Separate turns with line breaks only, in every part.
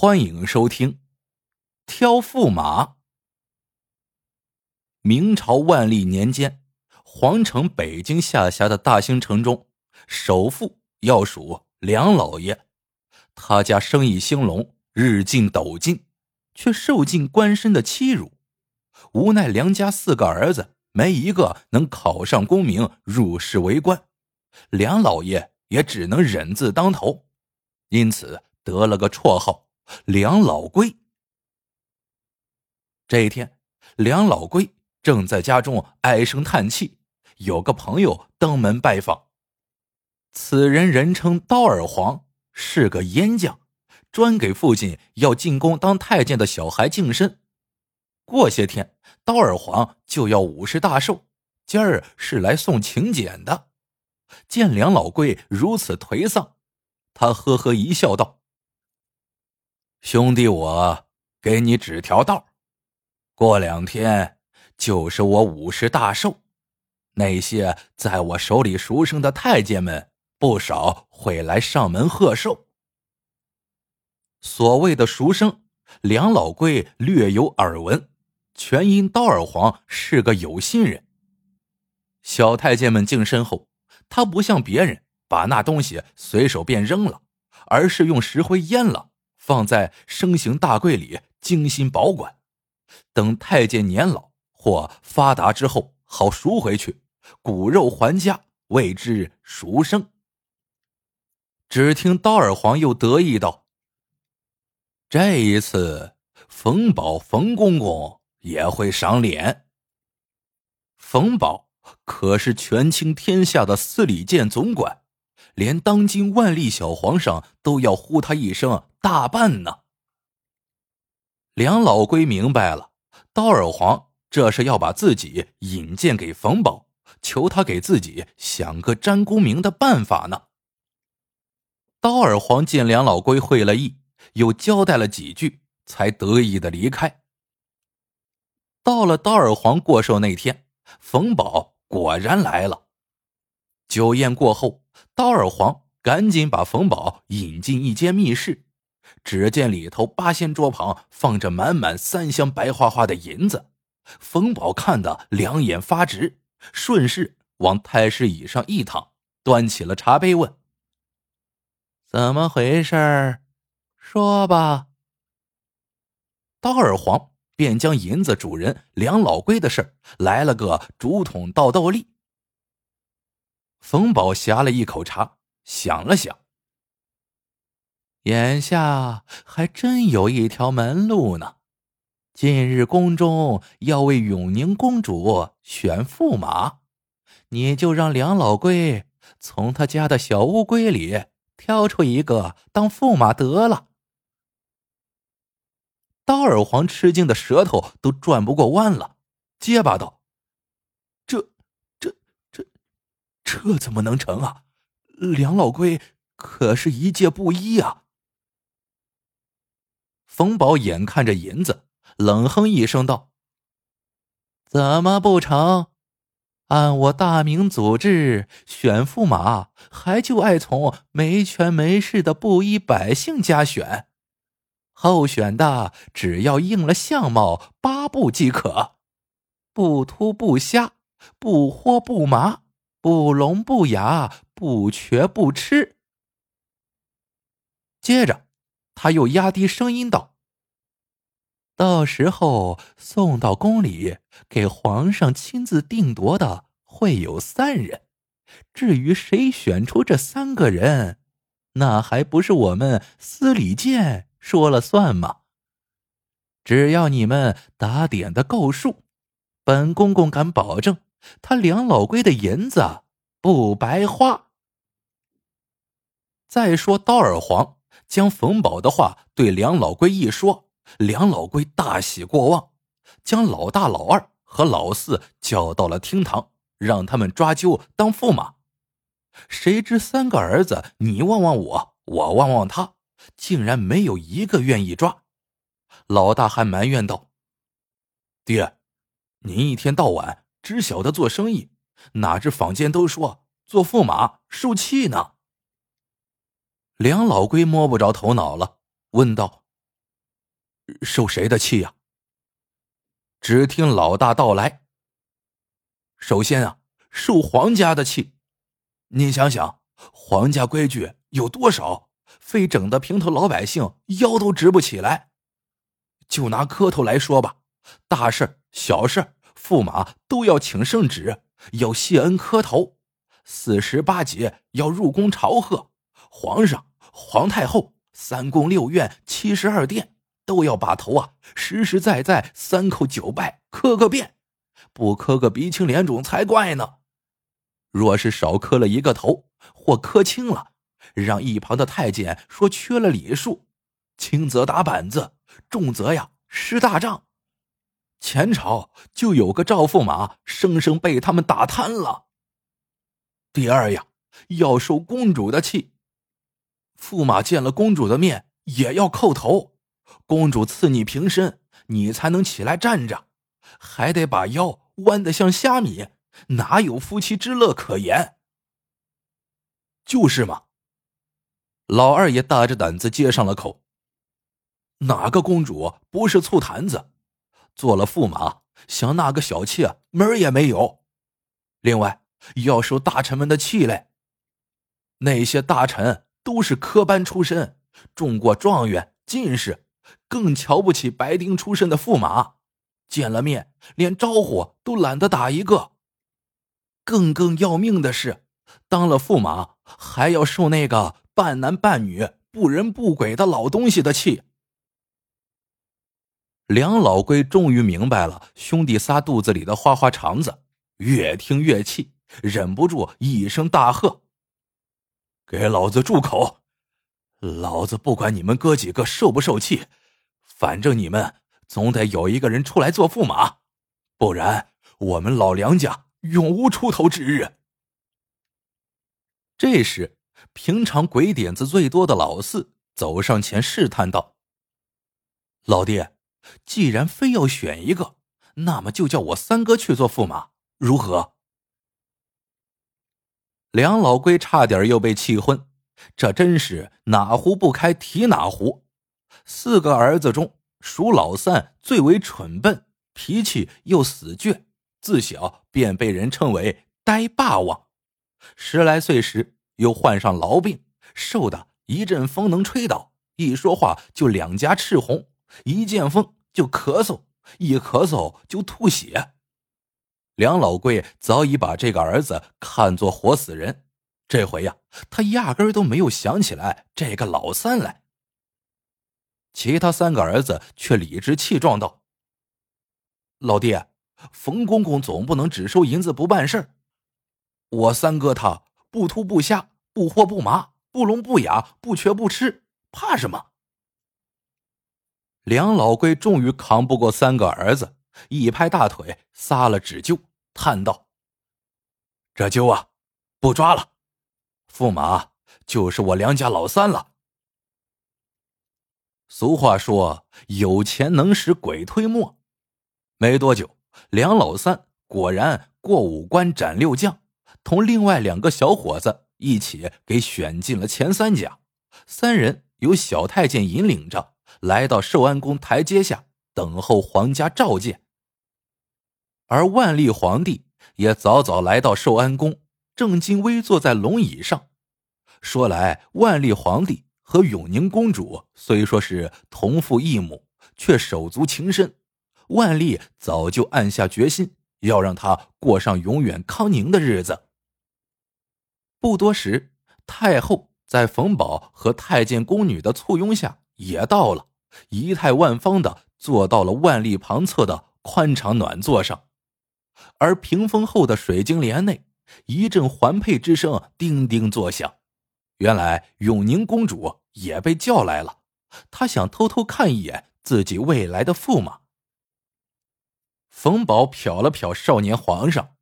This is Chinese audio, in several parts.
欢迎收听。挑驸马。明朝万历年间，皇城北京下辖的大兴城中，首富要数梁老爷。他家生意兴隆，日进斗金，却受尽官绅的欺辱。无奈梁家四个儿子没一个能考上功名，入仕为官，梁老爷也只能忍字当头，因此得了个绰号。梁老龟。这一天，梁老龟正在家中唉声叹气，有个朋友登门拜访。此人人称刀耳黄，是个阉将，专给父亲要进宫当太监的小孩净身。过些天，刀耳黄就要五十大寿，今儿是来送请柬的。见梁老龟如此颓丧，他呵呵一笑，道。兄弟，我给你指条道过两天就是我五十大寿，那些在我手里赎生的太监们不少会来上门贺寿。所谓的赎生，梁老贵略有耳闻，全因刀耳黄是个有心人。小太监们净身后，他不像别人把那东西随手便扔了，而是用石灰淹了。放在生形大柜里，精心保管，等太监年老或发达之后，好赎回去，骨肉还家，谓之赎生。只听刀耳黄又得意道：“这一次，冯宝冯公公也会赏脸。冯宝可是权倾天下的司礼监总管。”连当今万历小皇上都要呼他一声大办呢。梁老龟明白了，刀耳黄这是要把自己引荐给冯宝，求他给自己想个沾功名的办法呢。刀耳黄见梁老龟会了意，又交代了几句，才得意的离开。到了刀耳黄过寿那天，冯宝果然来了。酒宴过后。刀耳黄赶紧把冯宝引进一间密室，只见里头八仙桌旁放着满满三箱白花花的银子。冯宝看得两眼发直，顺势往太师椅上一躺，端起了茶杯问：“怎么回事？说吧。”刀耳黄便将银子主人梁老龟的事来了个竹筒倒豆粒。冯宝呷了一口茶，想了想，眼下还真有一条门路呢。近日宫中要为永宁公主选驸马，你就让梁老龟从他家的小乌龟里挑出一个当驸马得了。刀耳黄吃惊的舌头都转不过弯了，结巴道。这怎么能成啊？梁老龟可是一介布衣啊！冯宝眼看着银子，冷哼一声道：“怎么不成？按我大明祖制，选驸马还就爱从没权没势的布衣百姓家选，候选的只要应了相貌八不即可，不秃不瞎，不豁不麻。”不聋不哑，不瘸不痴。接着，他又压低声音道：“到时候送到宫里，给皇上亲自定夺的会有三人。至于谁选出这三个人，那还不是我们司礼监说了算吗？只要你们打点的够数，本公公敢保证。”他梁老龟的银子不白花。再说刀耳黄将冯宝的话对梁老龟一说，梁老龟大喜过望，将老大、老二和老四叫到了厅堂，让他们抓阄当驸马。谁知三个儿子你望望我，我望望他，竟然没有一个愿意抓。老大还埋怨道：“爹，您一天到晚……”只晓得做生意，哪知坊间都说做驸马受气呢？梁老龟摸不着头脑了，问道：“受谁的气呀？只听老大道来。首先啊，受皇家的气。你想想，皇家规矩有多少，非整的平头老百姓腰都直不起来。就拿磕头来说吧，大事小事，驸马都要请圣旨，要谢恩磕头。四十八节要入宫朝贺，皇上、皇太后、三宫六院、七十二殿都要把头啊实实在在三叩九拜磕个遍，不磕个鼻青脸肿才怪呢。若是少磕了一个头，或磕轻了，让一旁的太监说缺了礼数，轻则打板子，重则呀失大仗。前朝就有个赵驸马，生生被他们打瘫了。第二呀，要受公主的气。驸马见了公主的面，也要叩头。公主赐你平身，你才能起来站着，还得把腰弯得像虾米，哪有夫妻之乐可言？就是嘛。老二也大着胆子接上了口。哪个公主不是醋坛子？做了驸马，想纳个小妾门儿也没有。另外。要受大臣们的气嘞。那些大臣都是科班出身，中过状元、进士，更瞧不起白丁出身的驸马，见了面连招呼都懒得打一个。更更要命的是，当了驸马还要受那个半男半女、不人不鬼的老东西的气。梁老龟终于明白了兄弟仨肚子里的花花肠子，越听越气。忍不住一声大喝：“给老子住口！老子不管你们哥几个受不受气，反正你们总得有一个人出来做驸马，不然我们老梁家永无出头之日。”这时，平常鬼点子最多的老四走上前试探道：“老爹，既然非要选一个，那么就叫我三哥去做驸马，如何？”梁老龟差点又被气昏，这真是哪壶不开提哪壶。四个儿子中，属老三最为蠢笨，脾气又死倔，自小便被人称为“呆霸王”。十来岁时又患上痨病，瘦的一阵风能吹倒，一说话就两颊赤红，一见风就咳嗽，一咳嗽就吐血。梁老贵早已把这个儿子看作活死人，这回呀，他压根都没有想起来这个老三来。其他三个儿子却理直气壮道：“老爹，冯公公总不能只收银子不办事我三哥他不秃不瞎，不豁不麻，不聋不哑，不瘸不吃，怕什么？”梁老贵终于扛不过三个儿子，一拍大腿，撒了纸就。叹道：“这阄啊，不抓了，驸马就是我梁家老三了。”俗话说：“有钱能使鬼推磨。”没多久，梁老三果然过五关斩六将，同另外两个小伙子一起给选进了前三甲。三人由小太监引领着，来到寿安宫台阶下等候皇家召见。而万历皇帝也早早来到寿安宫，正襟危坐在龙椅上。说来，万历皇帝和永宁公主虽说是同父异母，却手足情深。万历早就暗下决心，要让他过上永远康宁的日子。不多时，太后在冯宝和太监宫女的簇拥下也到了，仪态万方的坐到了万历旁侧的宽敞暖座上。而屏风后的水晶帘内，一阵环佩之声叮叮作响。原来永宁公主也被叫来了，她想偷偷看一眼自己未来的驸马。冯宝瞟了瞟少年皇上，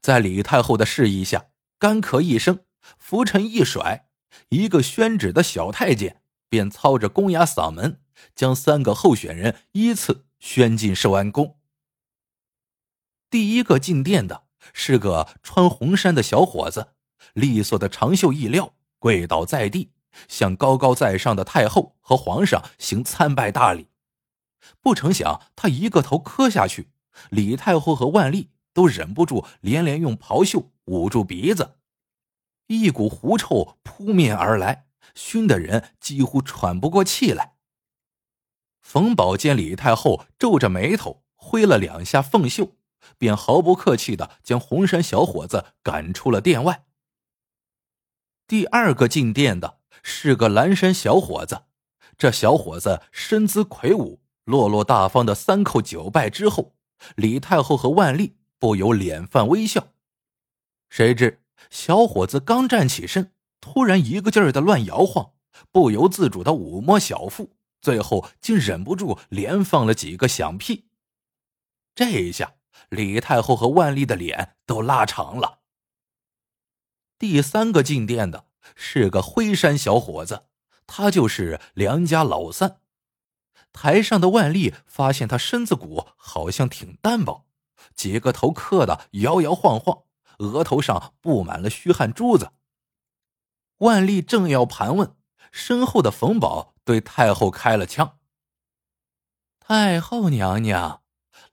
在李太后的示意下，干咳一声，拂尘一甩，一个宣旨的小太监便操着公哑嗓门，将三个候选人依次宣进寿安宫。第一个进殿的是个穿红衫的小伙子，利索的长袖一撩，跪倒在地，向高高在上的太后和皇上行参拜大礼。不成想他一个头磕下去，李太后和万历都忍不住连连用袍袖捂住鼻子，一股狐臭扑面而来，熏得人几乎喘不过气来。冯宝见李太后皱着眉头挥了两下凤袖，便毫不客气的将红衫小伙子赶出了殿外。第二个进殿的是个蓝衫小伙子，这小伙子身姿魁梧，落落大方的三叩九拜之后，李太后和万历不由脸泛微笑。谁知小伙子刚站起身，突然一个劲儿的乱摇晃，不由自主的抚摸小腹。最后竟忍不住连放了几个响屁，这一下李太后和万历的脸都拉长了。第三个进殿的是个灰衫小伙子，他就是梁家老三。台上的万历发现他身子骨好像挺单薄，几个头磕的摇摇晃晃，额头上布满了虚汗珠子。万历正要盘问，身后的冯宝。对太后开了枪。太后娘娘，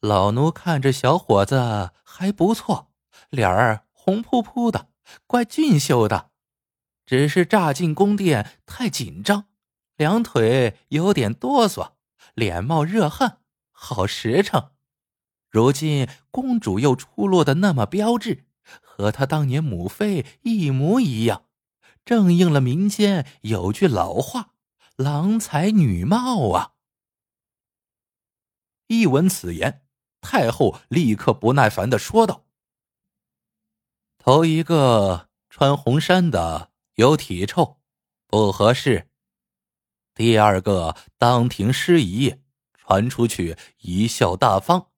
老奴看这小伙子还不错，脸儿红扑扑的，怪俊秀的，只是乍进宫殿太紧张，两腿有点哆嗦，脸冒热汗，好实诚。如今公主又出落的那么标致，和她当年母妃一模一样，正应了民间有句老话。郎才女貌啊！一闻此言，太后立刻不耐烦的说道：“头一个穿红衫的有体臭，不合适；第二个当庭失仪，传出去贻笑大方；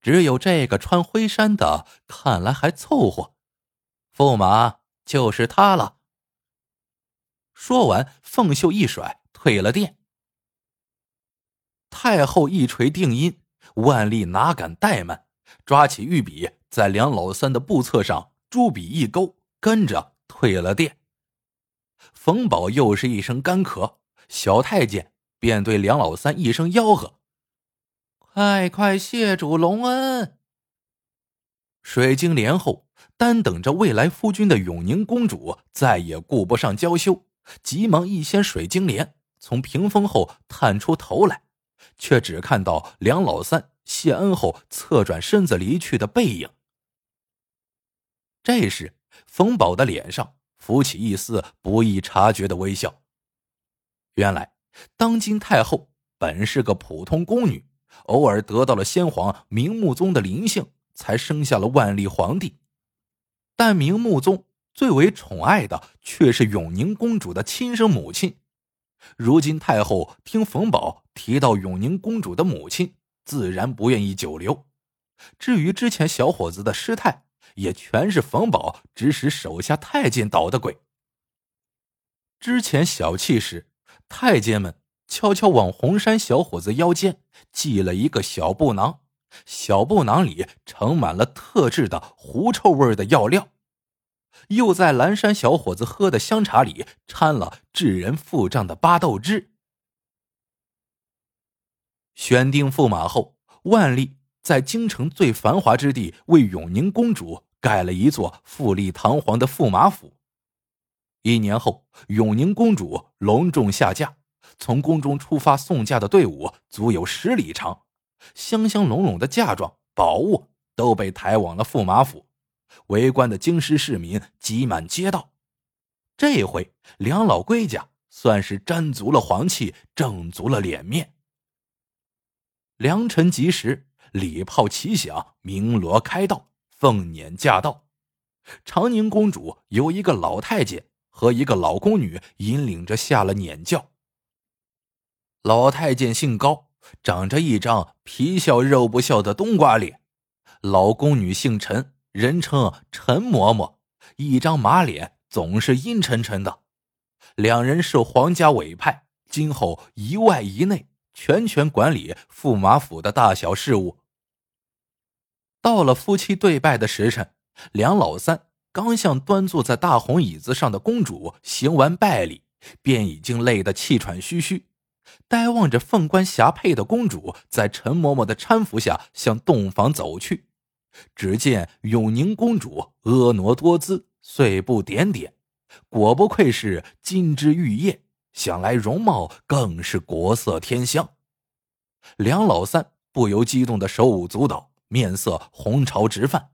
只有这个穿灰衫的，看来还凑合。驸马就是他了。”说完，凤袖一甩，退了殿。太后一锤定音，万历哪敢怠慢，抓起御笔，在梁老三的簿册上朱笔一勾，跟着退了殿。冯宝又是一声干咳，小太监便对梁老三一声吆喝：“快快谢主隆恩！”水晶帘后，单等着未来夫君的永宁公主再也顾不上娇羞。急忙一掀水晶帘，从屏风后探出头来，却只看到梁老三谢恩后侧转身子离去的背影。这时，冯宝的脸上浮起一丝不易察觉的微笑。原来，当今太后本是个普通宫女，偶尔得到了先皇明穆宗的临幸，才生下了万历皇帝。但明穆宗。最为宠爱的却是永宁公主的亲生母亲。如今太后听冯宝提到永宁公主的母亲，自然不愿意久留。至于之前小伙子的失态，也全是冯宝指使手下太监捣的鬼。之前小憩时，太监们悄悄往红山小伙子腰间系了一个小布囊，小布囊里盛满了特制的狐臭味的药料。又在蓝山小伙子喝的香茶里掺了致人腹胀的巴豆汁。选定驸马后，万历在京城最繁华之地为永宁公主盖了一座富丽堂皇的驸马府。一年后，永宁公主隆重下嫁，从宫中出发送嫁的队伍足有十里长，香香浓浓的嫁妆、宝物都被抬往了驸马府。围观的京师市民挤满街道，这回梁老龟家算是沾足了黄气，挣足了脸面。良辰吉时，礼炮齐响，鸣锣开道，凤辇驾到。长宁公主由一个老太监和一个老宫女引领着下了辇轿。老太监姓高，长着一张皮笑肉不笑的冬瓜脸；老宫女姓陈。人称陈嬷嬷，一张马脸总是阴沉沉的。两人是皇家委派，今后一外一内全权管理驸马府的大小事务。到了夫妻对拜的时辰，梁老三刚向端坐在大红椅子上的公主行完拜礼，便已经累得气喘吁吁，呆望着凤冠霞帔的公主在陈嬷嬷的搀扶下向洞房走去。只见永宁公主婀娜多姿，碎步点点，果不愧是金枝玉叶，想来容貌更是国色天香。梁老三不由激动的手舞足蹈，面色红潮直泛，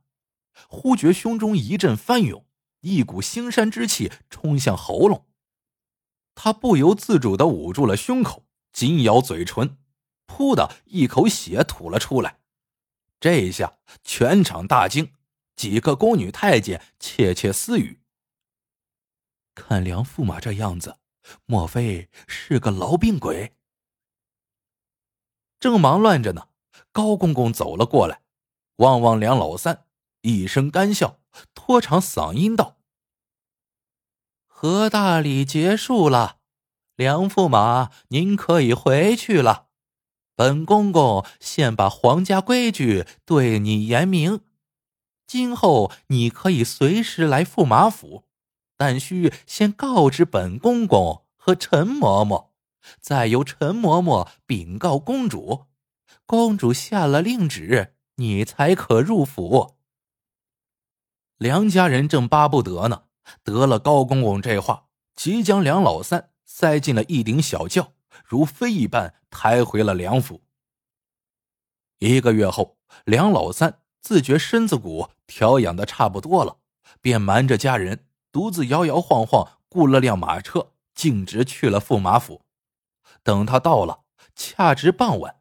忽觉胸中一阵翻涌，一股腥膻之气冲向喉咙。他不由自主的捂住了胸口，紧咬嘴唇，噗的一口血吐了出来。这一下，全场大惊，几个宫女太监窃窃私语：“看梁驸马这样子，莫非是个痨病鬼？”正忙乱着呢，高公公走了过来，望望梁老三，一声干笑，拖长嗓音道：“和大礼结束了，梁驸马您可以回去了。”本公公现把皇家规矩对你言明，今后你可以随时来驸马府，但需先告知本公公和陈嬷嬷，再由陈嬷嬷禀告公主，公主下了令旨，你才可入府。梁家人正巴不得呢，得了高公公这话，即将梁老三塞进了一顶小轿。如飞一般抬回了梁府。一个月后，梁老三自觉身子骨调养的差不多了，便瞒着家人，独自摇摇晃晃雇了辆马车，径直去了驸马府。等他到了，恰值傍晚，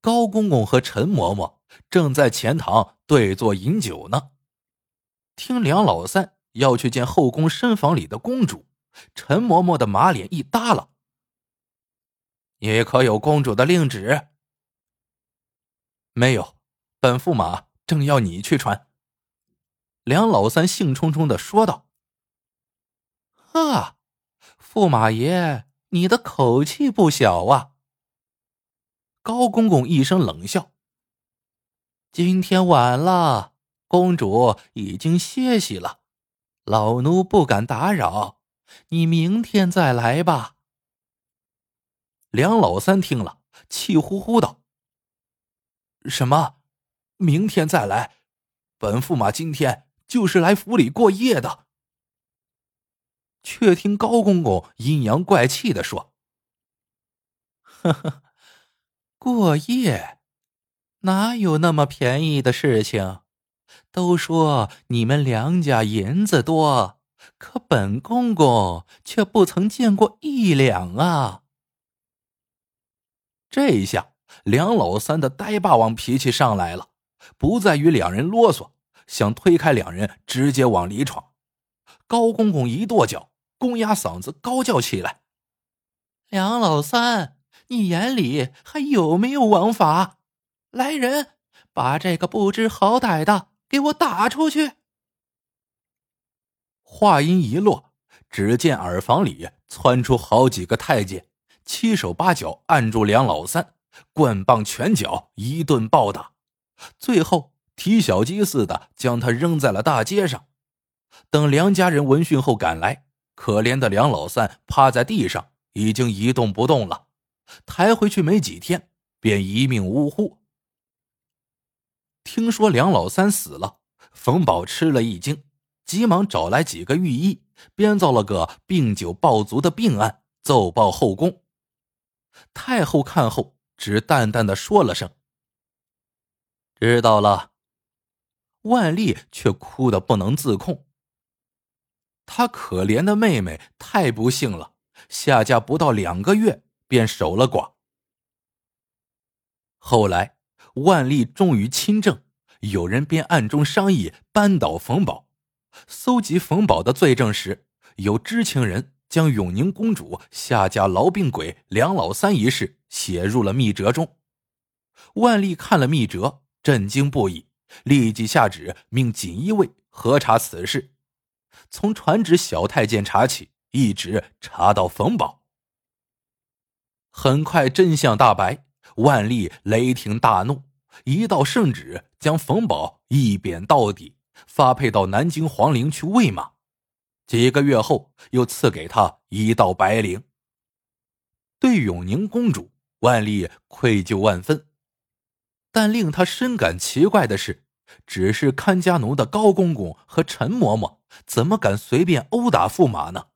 高公公和陈嬷嬷正在前堂对坐饮酒呢。听梁老三要去见后宫深房里的公主，陈嬷嬷的马脸一耷拉。你可有公主的令旨？没有，本驸马正要你去传。梁老三兴冲冲的说道：“啊，驸马爷，你的口气不小啊！”高公公一声冷笑：“今天晚了，公主已经歇息了，老奴不敢打扰，你明天再来吧。”梁老三听了，气呼呼道：“什么？明天再来？本驸马今天就是来府里过夜的。”却听高公公阴阳怪气的说：“呵呵，过夜，哪有那么便宜的事情？都说你们梁家银子多，可本公公却不曾见过一两啊！”这一下，梁老三的呆霸王脾气上来了，不再与两人啰嗦，想推开两人，直接往里闯。高公公一跺脚，公鸭嗓子高叫起来：“梁老三，你眼里还有没有王法？来人，把这个不知好歹的给我打出去！”话音一落，只见耳房里窜出好几个太监。七手八脚按住梁老三，棍棒拳脚一顿暴打，最后提小鸡似的将他扔在了大街上。等梁家人闻讯后赶来，可怜的梁老三趴在地上，已经一动不动了。抬回去没几天，便一命呜呼。听说梁老三死了，冯宝吃了一惊，急忙找来几个御医，编造了个病酒暴卒的病案，奏报后宫。太后看后，只淡淡的说了声：“知道了。”万历却哭得不能自控。他可怜的妹妹太不幸了，下嫁不到两个月便守了寡。后来万历终于亲政，有人便暗中商议扳倒冯宝。搜集冯宝的罪证时，有知情人。将永宁公主下嫁痨病鬼梁老三一事写入了密折中。万历看了密折，震惊不已，立即下旨命锦衣卫核查此事。从传旨小太监查起，一直查到冯宝。很快真相大白，万历雷霆大怒，一道圣旨将冯宝一贬到底，发配到南京皇陵去喂马。几个月后，又赐给他一道白绫。对永宁公主，万历愧疚万分。但令他深感奇怪的是，只是看家奴的高公公和陈嬷嬷，怎么敢随便殴打驸马呢？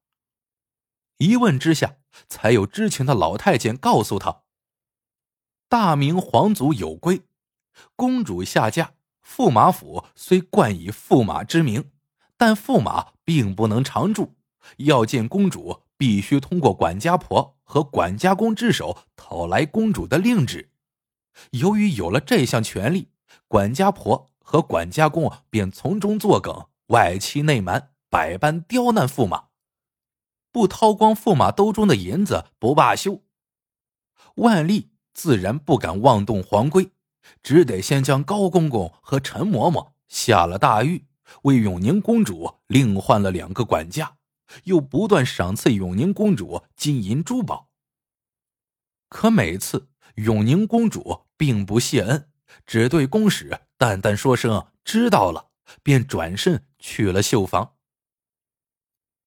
一问之下，才有知情的老太监告诉他：“大明皇族有规，公主下嫁，驸马府虽冠以驸马之名，但驸马并不能常住，要见公主，必须通过管家婆和管家公之手讨来公主的令旨。由于有了这项权利，管家婆和管家公便从中作梗，外欺内瞒，百般刁难驸马。”不掏光驸马兜中的银子不罢休。万历自然不敢妄动皇规，只得先将高公公和陈嬷嬷下了大狱，为永宁公主另换了两个管家，又不断赏赐永宁公主金银珠宝。可每次永宁公主并不谢恩，只对公使淡淡说声“知道了”，便转身去了绣房。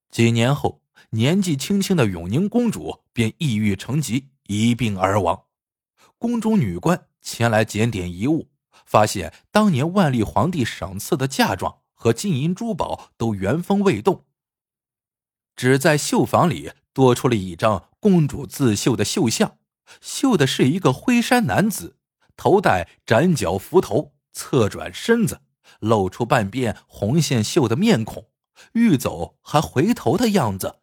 几年后。年纪轻轻的永宁公主便抑郁成疾，一病而亡。宫中女官前来检点遗物，发现当年万历皇帝赏赐的嫁妆和金银珠宝都原封未动，只在绣房里多出了一张公主自绣的绣像，绣的是一个灰衫男子，头戴斩角幞头，侧转身子，露出半边红线绣的面孔，欲走还回头的样子。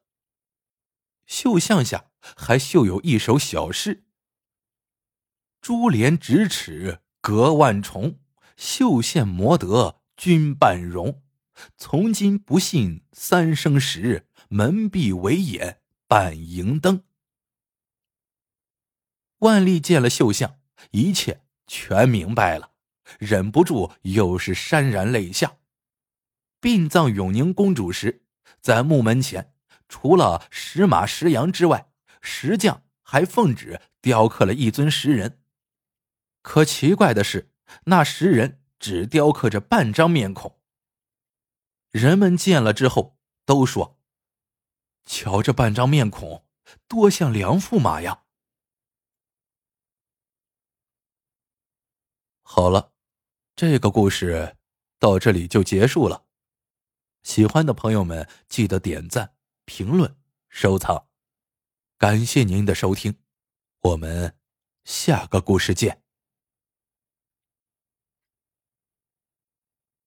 绣像下还绣有一首小诗：“珠帘咫尺隔万重，绣线磨得君半容。从今不信三生石，门闭为眼半荧灯。”万历见了绣像，一切全明白了，忍不住又是潸然泪下。殡葬永宁公主时，在墓门前。除了石马、石羊之外，石匠还奉旨雕刻了一尊石人。可奇怪的是，那石人只雕刻着半张面孔。人们见了之后都说：“瞧这半张面孔，多像梁驸马呀！”好了，这个故事到这里就结束了。喜欢的朋友们记得点赞。评论、收藏，感谢您的收听，我们下个故事见。